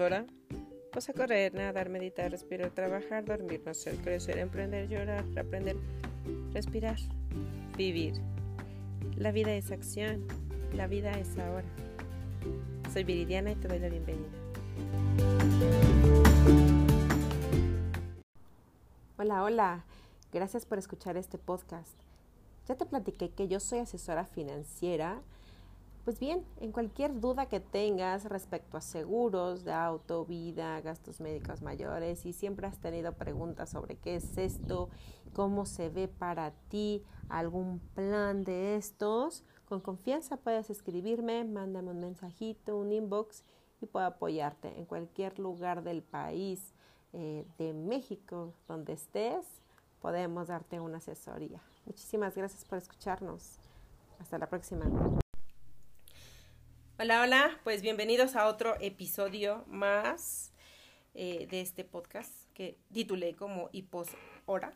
ahora, pues a correr, nadar, meditar, respirar, trabajar, dormir, nacer, crecer, emprender, llorar, aprender, respirar, vivir. La vida es acción, la vida es ahora. Soy Viridiana y te doy la bienvenida. Hola, hola. Gracias por escuchar este podcast. Ya te platiqué que yo soy asesora financiera. Pues bien, en cualquier duda que tengas respecto a seguros de auto, vida, gastos médicos mayores y siempre has tenido preguntas sobre qué es esto, cómo se ve para ti algún plan de estos, con confianza puedes escribirme, mándame un mensajito, un inbox y puedo apoyarte en cualquier lugar del país, eh, de México, donde estés, podemos darte una asesoría. Muchísimas gracias por escucharnos. Hasta la próxima. Hola, hola, pues bienvenidos a otro episodio más eh, de este podcast que titulé como Hipos Hora.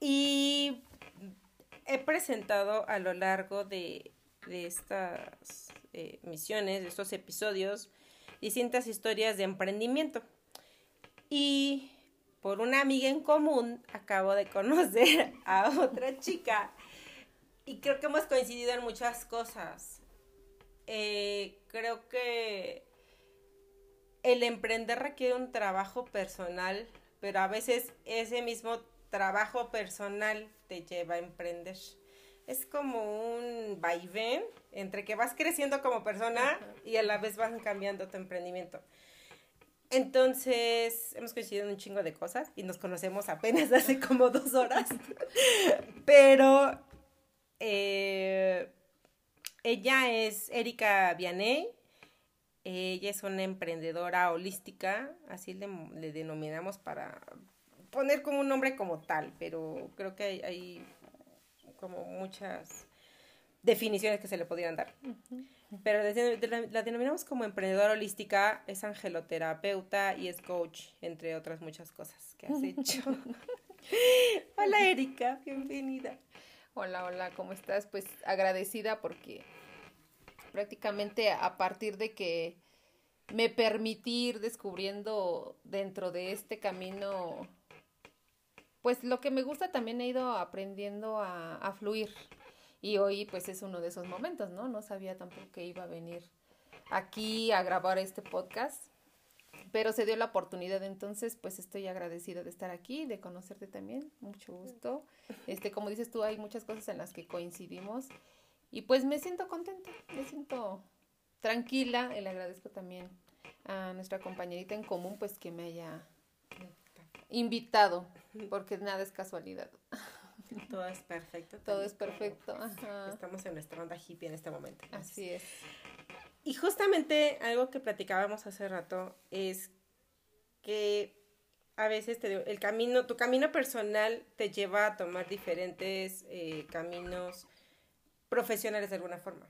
Y he presentado a lo largo de, estas eh, misiones, de estos episodios, distintas historias de emprendimiento. Y por una amiga en común acabo de conocer a otra chica y creo que hemos coincidido en muchas cosas. Eh, creo que el emprender requiere un trabajo personal, pero a veces ese mismo trabajo personal te lleva a emprender. Es como un vaivén entre que vas creciendo como persona y a la vez vas cambiando tu emprendimiento. Entonces, hemos coincidido en un chingo de cosas y nos conocemos apenas hace como dos horas. Pero eh, ella es Erika Vianey. Ella es una emprendedora holística, así le, denominamos para poner como un nombre como tal, pero creo que hay, como muchas definiciones que se le podrían dar. Pero la, denominamos como emprendedora holística, es angeloterapeuta y es coach, entre otras muchas cosas que has hecho. hola Erika, bienvenida. Hola, hola, ¿cómo estás? Pues agradecida porque prácticamente a partir de que me permití ir descubriendo dentro de este camino, pues lo que me gusta también he ido aprendiendo a, a fluir, y hoy pues es uno de esos momentos, ¿no? No sabía tampoco que iba a venir aquí a grabar este podcast, pero se dio la oportunidad, entonces pues estoy agradecida de estar aquí, de conocerte también, mucho gusto. Este, como dices tú, hay muchas cosas en las que coincidimos y pues me siento contenta, me siento tranquila y le agradezco también a nuestra compañerita en común pues que me haya invitado, porque nada es casualidad. Todo es perfecto. Todo es perfecto. Estamos en nuestra onda hippie en este momento. Así es. Y justamente algo que platicábamos hace rato es que a veces te el camino, tu camino personal te lleva a tomar diferentes eh, caminos profesionales de alguna forma.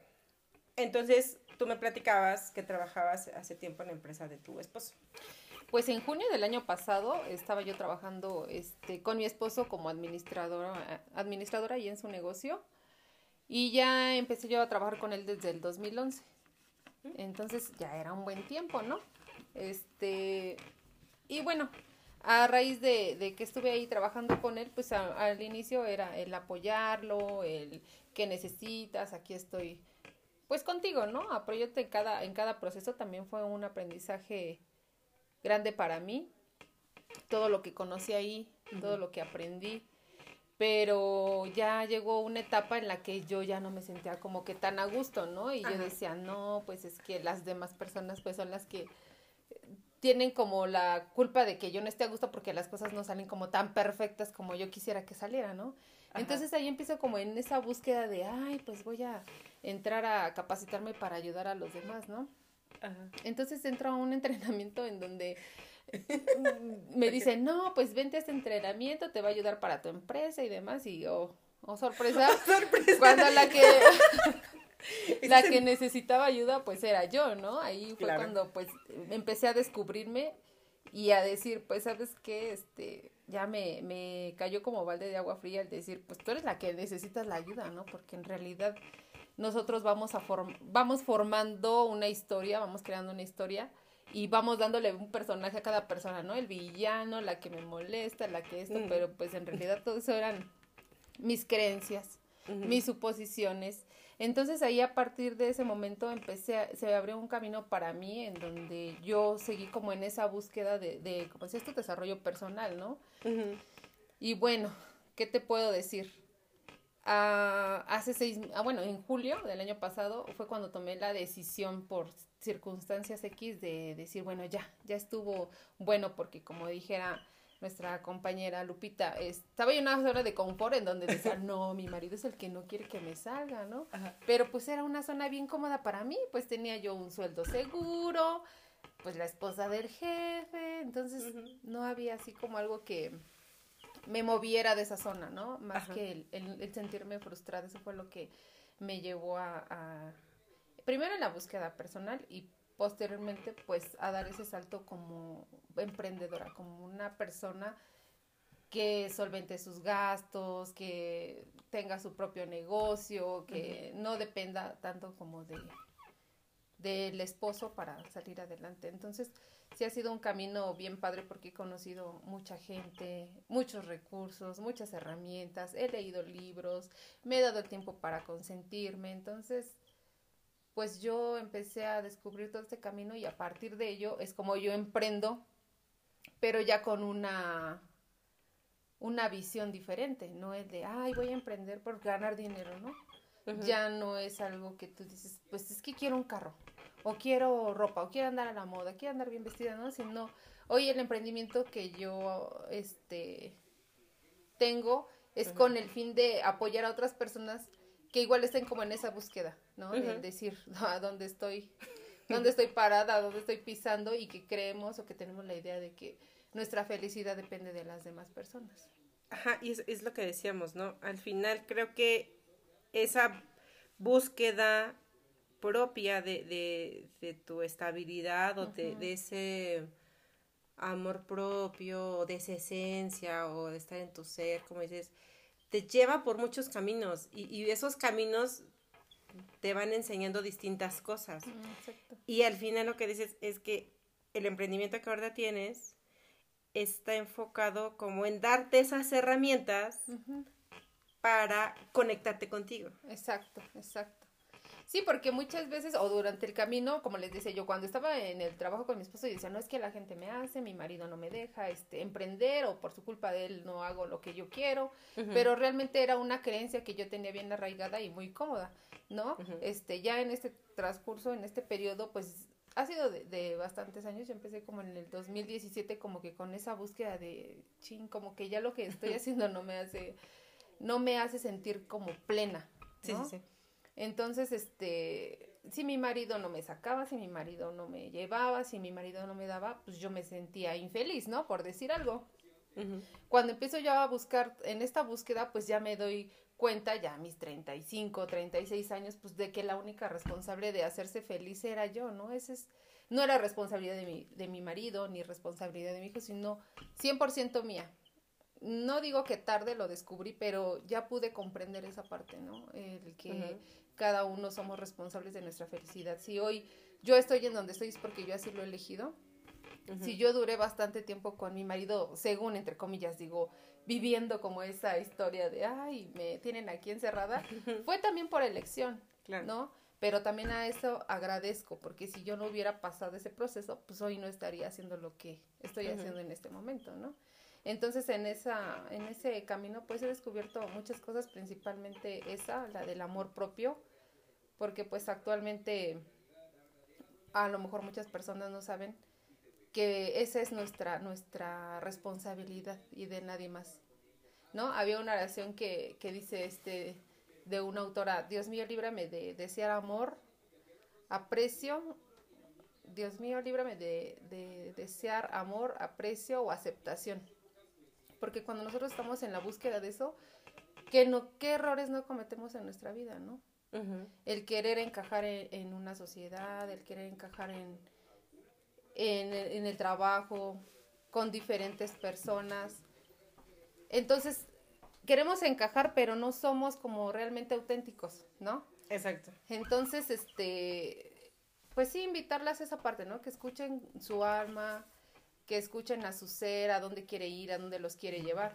Entonces, tú me platicabas que trabajabas hace tiempo en la empresa de tu esposo. Pues en junio del año pasado estaba yo trabajando este, con mi esposo como administradora, administradora ahí en su negocio y ya empecé yo a trabajar con él desde el 2011. Entonces ya era un buen tiempo, ¿no? Este, y bueno, a raíz de, que estuve ahí trabajando con él, pues al inicio era el apoyarlo, el que necesitas, aquí estoy, pues contigo, ¿no? Apoyarte en cada, en cada proceso también fue un aprendizaje grande para mí, todo lo que conocí ahí, todo lo que aprendí, pero ya llegó una etapa en la que yo ya no me sentía como que tan a gusto, ¿no? Y yo decía, no, pues es que las demás personas pues son las que tienen como la culpa de que yo no esté a gusto porque las cosas no salen como tan perfectas como yo quisiera que salieran, ¿no? Entonces ahí empiezo como en esa búsqueda de, ay, pues voy a entrar a capacitarme para ayudar a los demás, ¿no? Entonces entro a un entrenamiento en donde me dicen, no, pues vente a este entrenamiento, te va a ayudar para tu empresa y demás. Y oh, oh sorpresa, cuando la que la que necesitaba ayuda pues era yo, ¿no? Ahí fue cuando pues empecé a descubrirme y a decir, pues sabes qué, este, ya me, me cayó como balde de agua fría el decir, pues tú eres la que necesitas la ayuda, ¿no? Porque en realidad nosotros vamos, a vamos formando una historia, vamos creando una historia y vamos dándole un personaje a cada persona, ¿no? El villano, la que me molesta, la que esto, pero pues en realidad todo eso eran mis creencias, mis suposiciones. Entonces ahí a partir de ese momento empecé, a, se abrió un camino para mí en donde yo seguí como en esa búsqueda de, de como decía, este desarrollo personal, ¿no? Y bueno, ¿qué te puedo decir? Ah, hace seis, ah, bueno, en julio del año pasado fue cuando tomé la decisión por circunstancias X de decir, bueno, ya, ya estuvo bueno, porque como dijera nuestra compañera Lupita, estaba en una zona de confort en donde decía, no, mi marido es el que no quiere que me salga, ¿no? Pero pues era una zona bien cómoda para mí, pues tenía yo un sueldo seguro, pues la esposa del jefe, entonces no había así como algo que me moviera de esa zona, ¿no? Más que el, sentirme frustrada, eso fue lo que me llevó a primero en la búsqueda personal y posteriormente pues a dar ese salto como emprendedora, como una persona que solvente sus gastos, que tenga su propio negocio, que no dependa tanto como de del esposo para salir adelante. Entonces, sí ha sido un camino bien padre porque he conocido mucha gente, muchos recursos, muchas herramientas, he leído libros, me he dado el tiempo para consentirme. Entonces, pues yo empecé a descubrir todo este camino y a partir de ello es como yo emprendo, pero ya con una una visión diferente, no es de, ay, voy a emprender por ganar dinero, ¿no? Ya no es algo que tú dices, pues es que quiero un carro, o quiero ropa, o quiero andar a la moda, quiero andar bien vestida, ¿no? Sino, hoy el emprendimiento que yo, este, tengo es con el fin de apoyar a otras personas que igual estén como en esa búsqueda, ¿no? De decir a dónde estoy, dónde estoy parada, dónde estoy pisando y que creemos o que tenemos la idea de que nuestra felicidad depende de las demás personas. Ajá, y es, es lo que decíamos, ¿no? Al final creo que esa búsqueda propia de, de, de tu estabilidad o de, de, ese amor propio, de esa esencia o de estar en tu ser, como dices, te lleva por muchos caminos y, y esos caminos te van enseñando distintas cosas. Mm, y al final lo que dices es que el emprendimiento que ahora tienes está enfocado como en darte esas herramientas para conectarte contigo. Exacto, exacto. Sí, porque muchas veces, o durante el camino, como les decía yo, cuando estaba en el trabajo con mi esposo, y decía, no es que la gente me hace, mi marido no me deja este, emprender, o por su culpa de él no hago lo que yo quiero, pero realmente era una creencia que yo tenía bien arraigada y muy cómoda, ¿no? Este, ya en este transcurso, en este periodo, pues ha sido de, de, bastantes años, yo empecé como en el 2017 como que con esa búsqueda de, ching, como que ya lo que estoy haciendo no me hace, no me hace sentir como plena, ¿no? Sí, sí, sí. Entonces, este, si mi marido no me sacaba, si mi marido no me llevaba, si mi marido no me daba, pues yo me sentía infeliz, ¿no? Por decir algo. Cuando empiezo yo a buscar, en esta búsqueda, pues ya me doy cuenta, ya a mis 35, 36 años, pues de que la única responsable de hacerse feliz era yo, ¿no? Ese es, no era responsabilidad de mi, de mi marido, ni responsabilidad de mi hijo, sino 100% mía no digo que tarde lo descubrí, pero ya pude comprender esa parte, ¿no? El que cada uno somos responsables de nuestra felicidad. Si hoy yo estoy en donde estoy es porque yo así lo he elegido. Si yo duré bastante tiempo con mi marido, según entre comillas digo, viviendo como esa historia de, ay, me tienen aquí encerrada, fue también por elección, ¿no? Pero también a eso agradezco, porque si yo no hubiera pasado ese proceso, pues hoy no estaría haciendo lo que estoy haciendo en este momento, ¿no? Entonces en esa en ese camino pues he descubierto muchas cosas, principalmente esa, la del amor propio, porque pues actualmente a lo mejor muchas personas no saben que esa es nuestra nuestra responsabilidad y de nadie más. ¿No? Había una oración que, que dice este de una autora, Dios mío, líbrame de desear amor, aprecio, Dios mío, líbrame de, de desear amor, aprecio o aceptación porque cuando nosotros estamos en la búsqueda de eso, ¿qué, no, qué errores no cometemos en nuestra vida, no? El querer encajar en, una sociedad, el querer encajar en, en, el trabajo, con diferentes personas. Entonces, queremos encajar, pero no somos como realmente auténticos, ¿no? Exacto. Entonces, este, pues sí, invitarlas a esa parte, ¿no? Que escuchen su alma, que escuchen a su ser, a dónde quiere ir, a dónde los quiere llevar.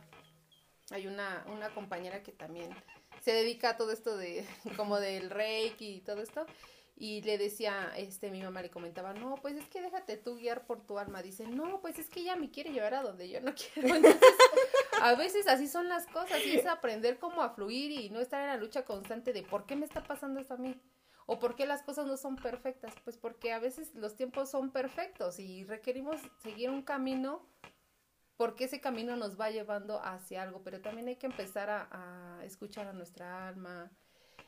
Hay una, una compañera que también se dedica a todo esto de, como del reiki y todo esto, y le decía, este, mi mamá le comentaba, no, pues es que déjate tú guiar por tu alma. Dice, no, pues es que ella me quiere llevar a donde yo no quiero. Entonces, a veces así son las cosas y es aprender cómo a fluir y no estar en la lucha constante de por qué me está pasando esto a mí. ¿O por qué las cosas no son perfectas? Pues porque a veces los tiempos son perfectos y requerimos seguir un camino porque ese camino nos va llevando hacia algo, pero también hay que empezar a, escuchar a nuestra alma,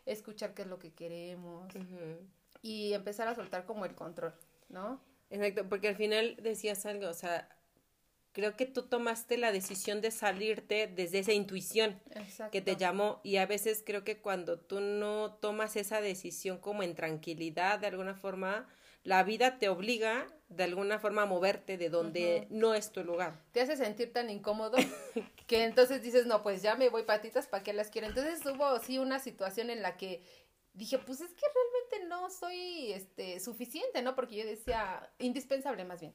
escuchar qué es lo que queremos y empezar a soltar como el control, ¿no? Exacto, porque al final decías algo, o sea, creo que tú tomaste la decisión de salirte desde esa intuición que te llamó y a veces creo que cuando tú no tomas esa decisión como en tranquilidad de alguna forma, la vida te obliga de alguna forma a moverte de donde no es tu lugar. Te hace sentir tan incómodo que entonces dices, no, pues ya me voy patitas, ¿para qué las quiero? Entonces hubo sí una situación en la que dije, pues es que realmente no soy este suficiente, ¿no? Porque yo decía, indispensable más bien.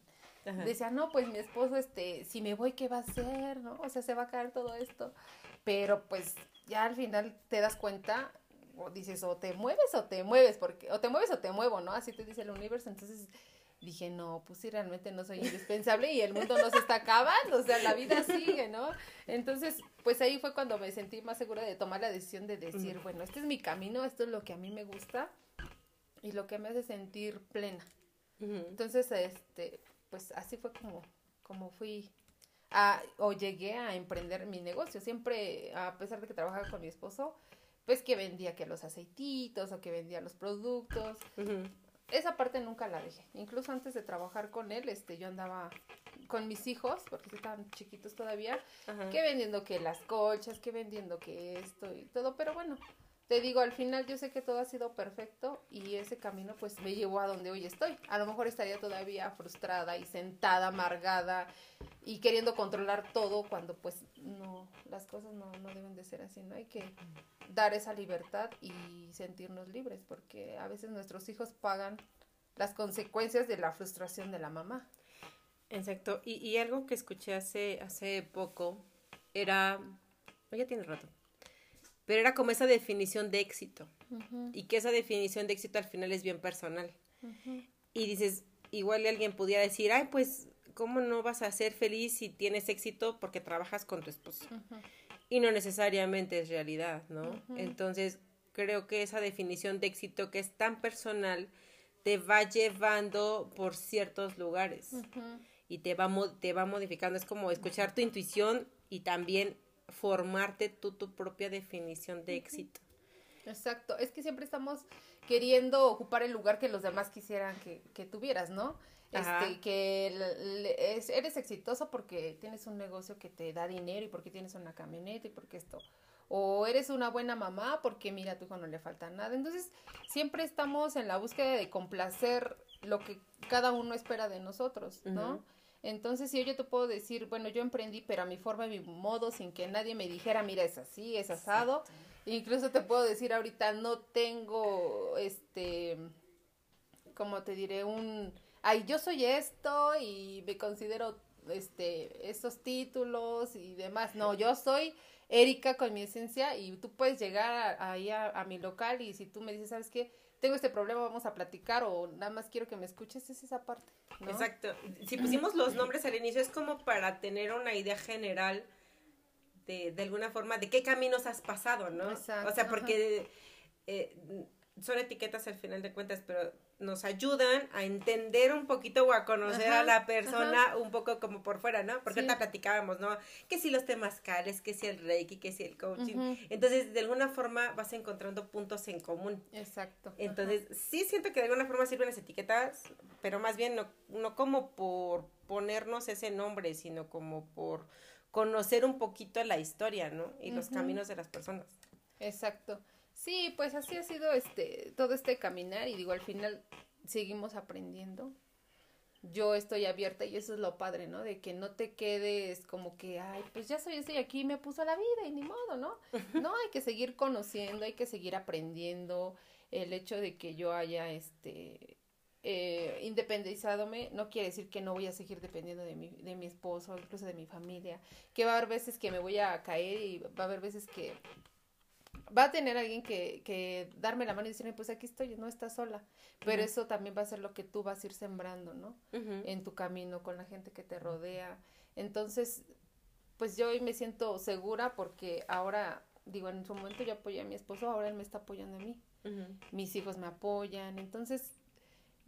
Decía, no, pues mi esposo, este, si me voy, ¿qué va a hacer? ¿No? O sea, se va a caer todo esto. Pero pues ya al final te das cuenta, o dices, o te mueves o te mueves, porque, o te mueves o te muevo, ¿no? Así te dice el universo. Entonces dije, no, pues sí, realmente no soy indispensable y el mundo no se está acabando, o sea, la vida sigue, ¿no? Entonces, pues ahí fue cuando me sentí más segura de tomar la decisión de decir, bueno, este es mi camino, esto es lo que a mí me gusta y lo que me hace sentir plena. Entonces, este, pues así fue como, como fui a, o llegué a emprender mi negocio. Siempre, a pesar de que trabajaba con mi esposo, pues que vendía que los aceititos o que vendía los productos esa parte nunca la dejé. Incluso antes de trabajar con él, este, yo andaba con mis hijos, porque estaban chiquitos todavía, que vendiendo que las colchas, que vendiendo que esto y todo, pero bueno, te digo, al final yo sé que todo ha sido perfecto y ese camino pues me llevó a donde hoy estoy. A lo mejor estaría todavía frustrada y sentada, amargada y queriendo controlar todo cuando pues no, las cosas no, no deben de ser así, ¿no? Hay que dar esa libertad y sentirnos libres porque a veces nuestros hijos pagan las consecuencias de la frustración de la mamá. Exacto. Y, y algo que escuché hace, hace poco era, ya tiene rato, pero era como esa definición de éxito. Y que esa definición de éxito al final es bien personal. Y dices, igual alguien pudiera decir, ay, pues, ¿cómo no vas a ser feliz si tienes éxito porque trabajas con tu esposo? Y no necesariamente es realidad, ¿no? Entonces, creo que esa definición de éxito que es tan personal te va llevando por ciertos lugares y te va, te va modificando. Es como escuchar tu intuición y también formarte tú tu propia definición de éxito. Exacto, es que siempre estamos queriendo ocupar el lugar que los demás quisieran que, que tuvieras, ¿no? Este, que eres exitoso porque tienes un negocio que te da dinero y porque tienes una camioneta y porque esto. O eres una buena mamá porque mira, a tu hijo no le falta nada. Entonces, siempre estamos en la búsqueda de complacer lo que cada uno espera de nosotros, ¿no? Entonces, si yo te puedo decir, bueno, yo emprendí, pero a mi forma, a mi modo, sin que nadie me dijera, mira, es así, es asado. Incluso te puedo decir ahorita, no tengo, este, como te diré, un, ay, yo soy esto y me considero, este, estos títulos y demás. No, yo soy Erika con mi esencia y tú puedes llegar ahí a, a mi local y si tú me dices, ¿sabes qué? tengo este problema, vamos a platicar o nada más quiero que me escuches, es esa parte. Exacto. Si pusimos los nombres al inicio es como para tener una idea general de, de alguna forma de qué caminos has pasado, ¿no? Exacto. O sea, porque eh, son etiquetas al final de cuentas, pero nos ayudan a entender un poquito o a conocer a la persona un poco como por fuera, ¿no? Porque ahorita platicábamos, ¿no? Que si los temazcales, que si el reiki, que si el coaching. Entonces, de alguna forma vas encontrando puntos en común. Exacto. Entonces, sí siento que de alguna forma sirven las etiquetas, pero más bien no, no como por ponernos ese nombre, sino como por conocer un poquito la historia, ¿no? Y los caminos de las personas. Exacto. Sí, pues así ha sido este todo este caminar y digo, al final seguimos aprendiendo. Yo estoy abierta y eso es lo padre, ¿no? De que no te quedes como que, ay, pues ya soy, estoy aquí, me puso la vida y ni modo, ¿no? No, hay que seguir conociendo, hay que seguir aprendiendo. El hecho de que yo haya, este, eh, independizadome, no quiere decir que no voy a seguir dependiendo de mi, de mi esposo, incluso de mi familia, que va a haber veces que me voy a caer y va a haber veces que va a tener alguien que, que darme la mano y decirme, pues aquí estoy, no estás sola. Pero eso también va a ser lo que tú vas a ir sembrando, ¿no? En tu camino, con la gente que te rodea. Entonces, pues yo hoy me siento segura porque ahora, digo, en su momento yo apoyé a mi esposo, ahora él me está apoyando a mí. Mis hijos me apoyan. Entonces,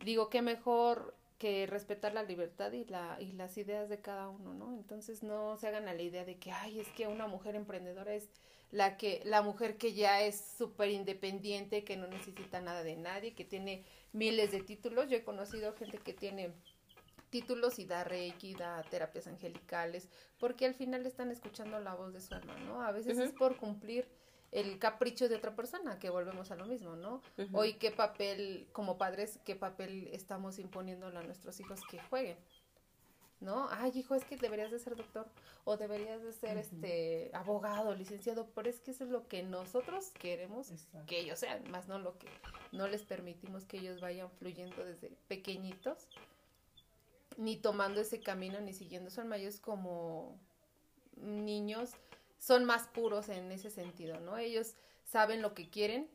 digo, qué mejor que respetar la libertad y, la, y las ideas de cada uno, ¿no? Entonces no se hagan a la idea de que, ay, es que una mujer emprendedora es la que la mujer que ya es súper independiente, que no necesita nada de nadie, que tiene miles de títulos. Yo he conocido gente que tiene títulos y da reiki, da terapias angelicales, porque al final están escuchando la voz de su alma, ¿no? A veces es por cumplir el capricho de otra persona, que volvemos a lo mismo, ¿no? Hoy qué papel, como padres, qué papel estamos imponiéndole a nuestros hijos que jueguen. ¿no? Ay, hijo, es que deberías de ser doctor o deberías de ser este abogado, licenciado, pero es que eso es lo que nosotros queremos que ellos sean, más no lo que no les permitimos que ellos vayan fluyendo desde pequeñitos, ni tomando ese camino, ni siguiendo su alma, ellos como niños son más puros en ese sentido, ¿no? Ellos saben lo que quieren,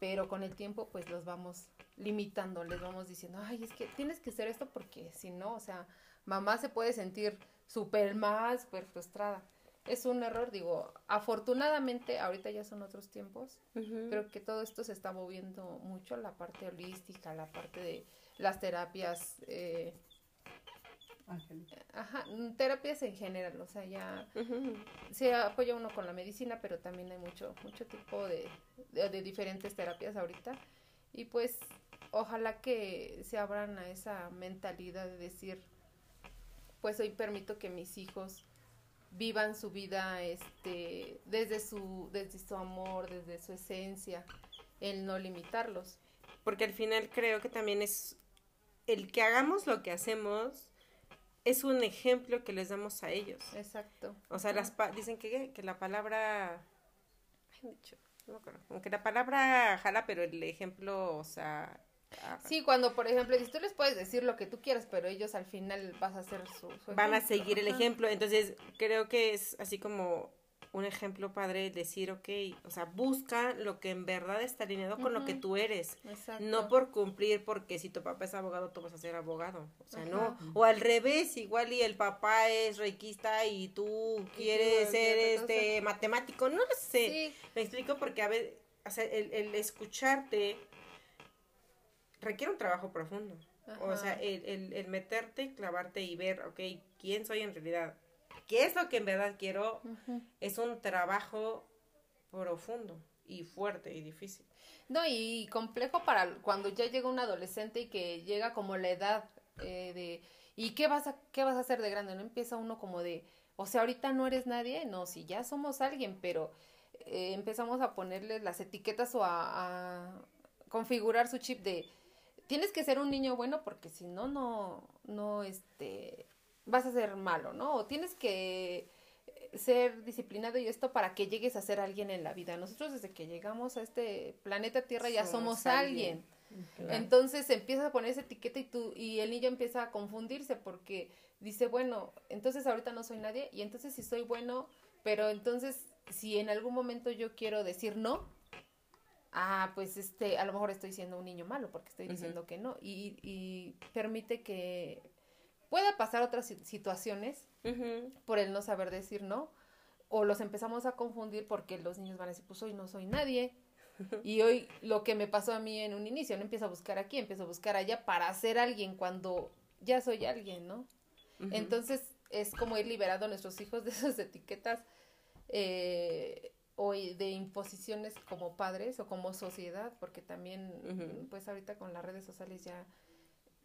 pero con el tiempo pues los vamos limitando, les vamos diciendo, ay, es que tienes que hacer esto porque si no, o sea, mamá se puede sentir súper más, súper frustrada. Es un error, digo, afortunadamente ahorita ya son otros tiempos, pero que todo esto se está moviendo mucho, la parte holística, la parte de las terapias, eh, ajá, mm, terapias en general, o sea, ya se apoya uno con la medicina, pero también hay mucho, mucho tipo de, de diferentes terapias ahorita, y pues ojalá que se abran a esa mentalidad de decir, pues hoy permito que mis hijos vivan su vida este desde su desde su amor, desde su esencia, el no limitarlos. Porque al final creo que también es el que hagamos lo que hacemos es un ejemplo que les damos a ellos. Exacto. O sea, las dicen que, que la palabra ay, dicho, no me acuerdo, aunque la palabra jala, pero el ejemplo, o sea, Sí, cuando por ejemplo, si tú les puedes decir lo que tú quieras, pero ellos al final vas a hacer su... Van a seguir el ejemplo, entonces creo que es así como un ejemplo padre decir, ok, o sea, busca lo que en verdad está alineado con lo que tú eres. Exacto. No por cumplir, porque si tu papá es abogado, tú vas a ser abogado. O sea, no. O al revés, igual y el papá es reikista y tú quieres ser este matemático, no lo sé. Me explico porque a ver, o sea, el, el escucharte requiere un trabajo profundo. O sea, el, el, meterte, clavarte y ver, ok, ¿quién soy en realidad? ¿Qué es lo que en verdad quiero? Es un trabajo profundo y fuerte y difícil. No, y complejo para cuando ya llega un adolescente y que llega como la edad eh, de, ¿y qué vas, a, qué vas a hacer de grande? No empieza uno como de, o sea, ahorita no eres nadie, no, si ya somos alguien, pero eh, empezamos a ponerle las etiquetas o a, a configurar su chip de, tienes que ser un niño bueno porque si no, no, no, este, vas a ser malo, ¿no? O tienes que ser disciplinado y esto para que llegues a ser alguien en la vida. Nosotros desde que llegamos a este planeta Tierra ya somos, alguien. Entonces empieza a poner esa etiqueta y tú y el niño empieza a confundirse porque dice, bueno, entonces ahorita no soy nadie y entonces si soy bueno, pero entonces si en algún momento yo quiero decir no, ah, pues este, a lo mejor estoy siendo un niño malo porque estoy diciendo que no. Y, y, permite que pueda pasar otras situaciones por el no saber decir no. O los empezamos a confundir porque los niños van a decir, pues hoy no soy nadie. Y hoy lo que me pasó a mí en un inicio, no empiezo a buscar aquí, empiezo a buscar allá para ser alguien cuando ya soy alguien, ¿no? Entonces es como ir liberando a nuestros hijos de esas etiquetas eh, o de imposiciones como padres o como sociedad, porque también, pues ahorita con las redes sociales ya,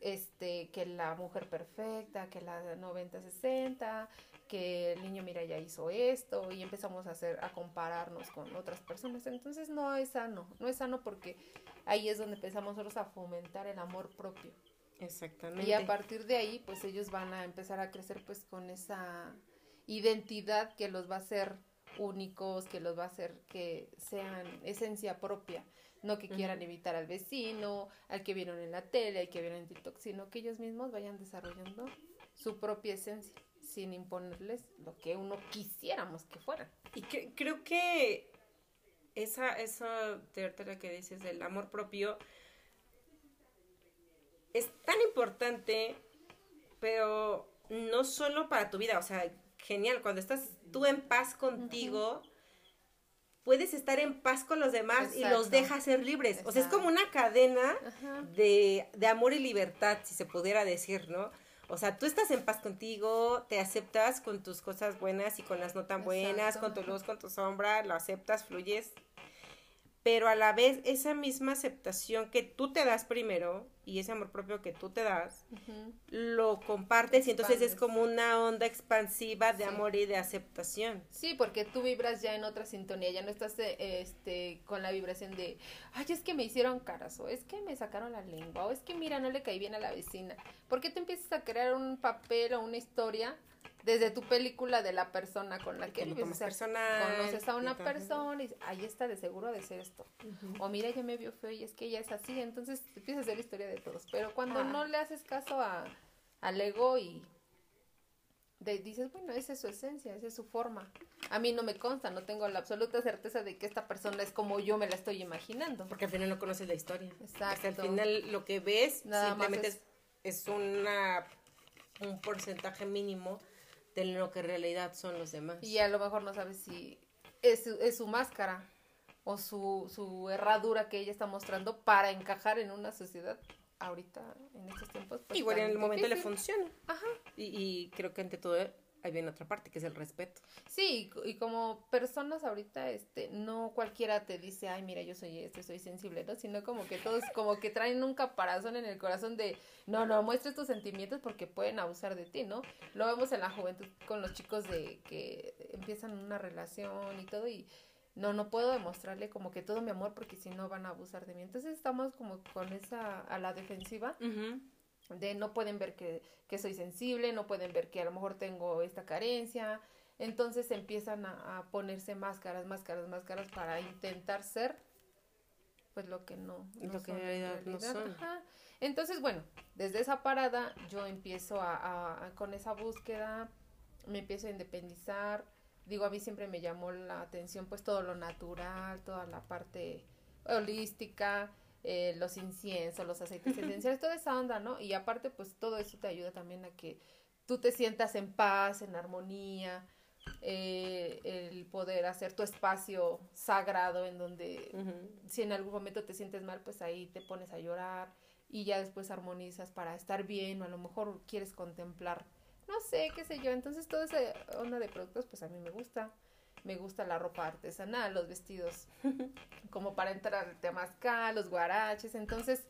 este, que la mujer perfecta, que la 90-60, que el niño, mira, ya hizo esto, y empezamos a hacer, a compararnos con otras personas. Entonces no es sano, no es sano porque ahí es donde empezamos nosotros a fomentar el amor propio. Exactamente. Y a partir de ahí, pues ellos van a empezar a crecer pues con esa identidad que los va a hacer únicos, que los va a hacer que sean esencia propia. no que quieran imitar al vecino, al que vieron en la tele, al que vieron en TikTok, sino que ellos mismos vayan desarrollando su propia esencia sin imponerles lo que uno quisiéramos que fueran. Y creo que esa, esa la que dices del amor propio es tan importante, pero no solo para tu vida, o sea, genial, cuando estás tú en paz contigo, puedes estar en paz con los demás y los dejas ser libres. O sea, es como una cadena de, de, amor y libertad, si se pudiera decir, ¿no? O sea, tú estás en paz contigo, te aceptas con tus cosas buenas y con las no tan buenas, con tu luz, con tu sombra, lo aceptas, fluyes pero a la vez esa misma aceptación que tú te das primero y ese amor propio que tú te das, lo compartes y entonces es como una onda expansiva de amor y de aceptación. Sí, porque tú vibras ya en otra sintonía, ya no estás eh, este con la vibración de, ay, es que me hicieron caras, o es que me sacaron la lengua, o es que mira, no le caí bien a la vecina. Porque tú empiezas a crear un papel o una historia desde tu película de la persona con la que vives. conoces a una persona y ahí está de seguro de ser esto. O mira, ella me vio feo y es que ella es así. Entonces empiezas a hacer la historia de todos. Pero cuando no le haces caso a, al ego y dices, bueno, esa es su esencia, esa es su forma. A mí no me consta, no tengo la absoluta certeza de que esta persona es como yo me la estoy imaginando. Porque al final no conoces la historia. Exacto. al final lo que ves simplemente es, es una, un porcentaje mínimo de lo que en realidad son los demás. Y a lo mejor no sabes si es, es su máscara o su, su herradura que ella está mostrando para encajar en una sociedad ahorita, en estos tiempos. Pues, Igual en el momento le funciona. Ajá. Y, y creo que ante todo ahí viene otra parte, que es el respeto. Sí, y como personas ahorita, este, no cualquiera te dice, ay, mira, yo soy este, soy sensible, ¿no? Sino como que todos como que traen un caparazón en el corazón de, no, no, muestres tus sentimientos porque pueden abusar de ti, ¿no? Lo vemos en la juventud con los chicos de que empiezan una relación y todo y no, no puedo demostrarle como que todo mi amor porque si no van a abusar de mí. Entonces estamos como con esa, a la defensiva de no pueden ver que, que, soy sensible, no pueden ver que a lo mejor tengo esta carencia, entonces empiezan a, ponerse máscaras, máscaras, máscaras para intentar ser pues lo que no, lo que en realidad, no son. Entonces, bueno, desde esa parada yo empiezo a, a, con esa búsqueda, me empiezo a independizar, digo, a mí siempre me llamó la atención pues todo lo natural, toda la parte holística, eh, los inciensos, los aceites esenciales, toda esa onda, ¿no? Y aparte, pues todo eso te ayuda también a que tú te sientas en paz, en armonía, eh, el poder hacer tu espacio sagrado en donde si en algún momento te sientes mal, pues ahí te pones a llorar y ya después armonizas para estar bien o a lo mejor quieres contemplar, no sé, qué sé yo. Entonces toda esa onda de productos, pues a mí me gusta me gusta la ropa artesanal, los vestidos como para entrar al temazcal, los guaraches, entonces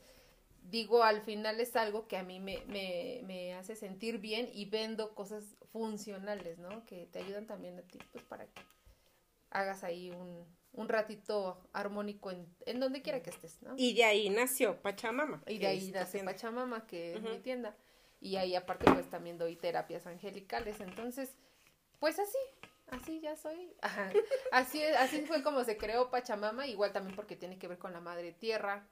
digo, al final es algo que a mí me, me, me, hace sentir bien y vendo cosas funcionales, ¿no? Que te ayudan también a ti, pues para que hagas ahí un, un ratito armónico en, en donde quiera que estés, ¿no? Y de ahí nació Pachamama. Y de ahí nació Pachamama, que es mi tienda. Y ahí aparte pues también doy terapias angelicales, entonces, pues así, así ya soy. Así, así fue como se creó Pachamama, igual también porque tiene que ver con la madre tierra.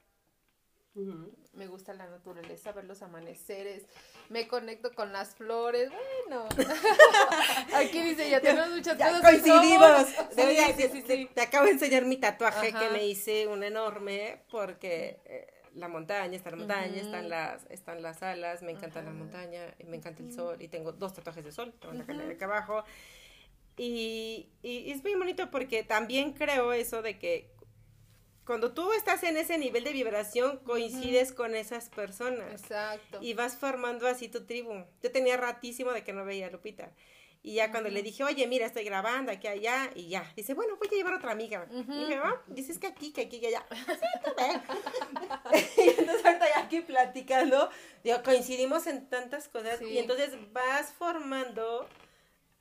Me gusta la naturaleza, ver los amaneceres, me conecto con las flores, bueno. Aquí dice, ya tenemos muchas cosas. Coincidimos. Te acabo de enseñar mi tatuaje que me hice un enorme porque eh, la montaña, está la montaña, están las están las alas, me encanta la montaña, me encanta el sol y tengo dos tatuajes de sol, tengo la acá abajo y, y, es muy bonito porque también creo eso de que cuando tú estás en ese nivel de vibración, coincides con esas personas. Exacto. Y vas formando así tu tribu. Yo tenía ratísimo de que no veía a Lupita. Y ya cuando le dije, oye, mira, estoy grabando aquí, allá, y ya. Dice, bueno, voy a llevar otra amiga. Y dije, ah, dices que aquí, que aquí, que allá. Sí, y entonces ahorita ya aquí platicando, digo, coincidimos en tantas cosas. Y entonces vas formando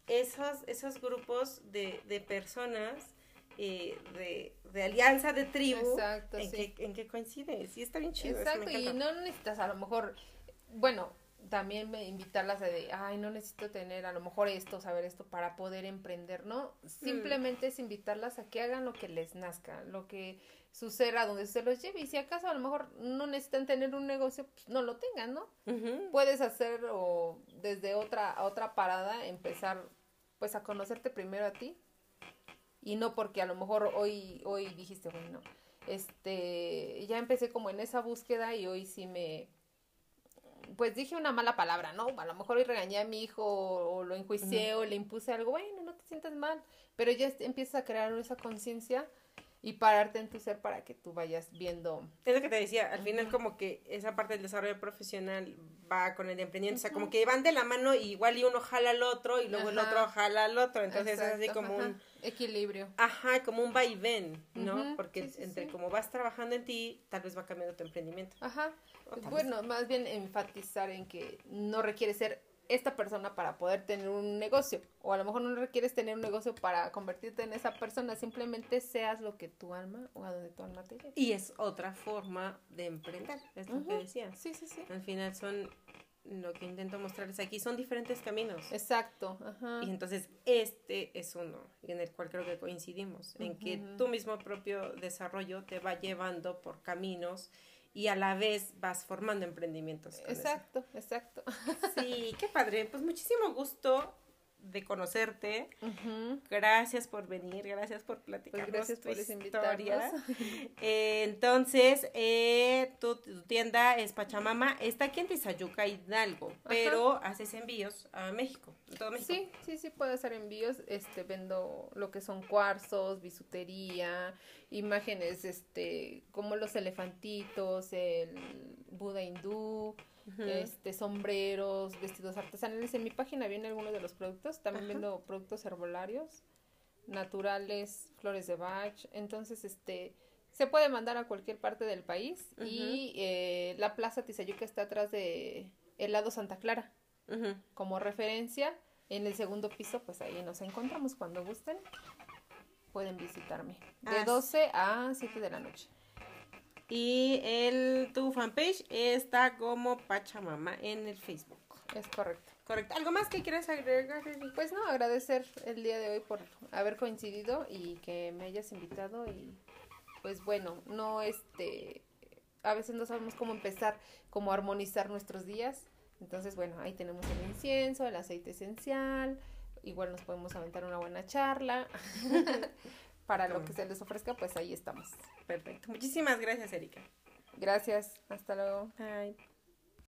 esos, esos grupos de, de personas eh, de, de, alianza, de tribu, en, que, en que coincides. Y está bien chido. Exacto, y no necesitas a lo mejor, bueno, también me invitarlas a de, ay, no necesito tener a lo mejor esto, saber esto para poder emprender, ¿no? Simplemente es invitarlas a que hagan lo que les nazca, lo que suceda, donde se los lleve. Y si acaso a lo mejor no necesitan tener un negocio, pues no lo tengan, ¿no? Puedes hacer o desde otra, otra parada empezar pues a conocerte primero a ti y no porque a lo mejor hoy, hoy dijiste, bueno, este, ya empecé como en esa búsqueda y hoy sí me, pues dije una mala palabra, ¿no? A lo mejor hoy regañé a mi hijo o, lo enjuicié o le impuse algo, bueno, no te sientas mal, pero ya empiezas a crear esa conciencia y pararte en tu ser para que tú vayas viendo. Es lo que te decía, al final como que esa parte del desarrollo profesional va con el emprendimiento, o sea, como que van de la mano y igual y uno jala al otro y luego el otro jala al otro, entonces es así como un equilibrio. Ajá, como un va y ven, ¿no? Porque entre como vas trabajando en ti, tal vez va cambiando tu emprendimiento. Ajá. Bueno, más bien enfatizar en que no requiere ser esta persona para poder tener un negocio. O a lo mejor no requieres tener un negocio para convertirte en esa persona. Simplemente seas lo que tu alma o a donde tu alma te lleve. Y es otra forma de emprender, es lo que decía. Sí, sí, sí. Al final son lo que intento mostrarles aquí son diferentes caminos. Exacto. Ajá. Y entonces este es uno en el cual creo que coincidimos, en que tu mismo propio desarrollo te va llevando por caminos y a la vez vas formando emprendimientos. exacto, exacto. Sí, qué padre. Pues muchísimo gusto de conocerte. Gracias por venir, gracias por platicar. Pues gracias por historia. Eh, entonces, eh, tu, tienda es Pachamama, está aquí en Tizayuca, Hidalgo, pero haces envíos a México, todo México. Sí, sí, sí, puedo hacer envíos. Este, vendo lo que son cuarzos, bisutería, imágenes, este, como los elefantitos, el Buda hindú este, sombreros, vestidos artesanales. En mi página vienen algunos de los productos. También vendo productos herbolarios, naturales, flores de Bach. Entonces, este, se puede mandar a cualquier parte del país. Y eh, la Plaza Tizayuca está atrás de el lado Santa Clara. Como referencia, en el segundo piso, pues ahí nos encontramos cuando gusten. Pueden visitarme. De 12 a 7 de la noche. Y el, tu fanpage está como Pachamama en el Facebook. Es correcto. Correcto. ¿Algo más que quieras agregar? Pues no, agradecer el día de hoy por haber coincidido y que me hayas invitado y pues bueno, no este a veces no sabemos cómo empezar, cómo armonizar nuestros días. Entonces, bueno, ahí tenemos el incienso, el aceite esencial, igual nos podemos aventar una buena charla. para lo que se les ofrezca, pues ahí estamos. Perfecto. Muchísimas gracias, Erika. Gracias. Hasta luego. Bye.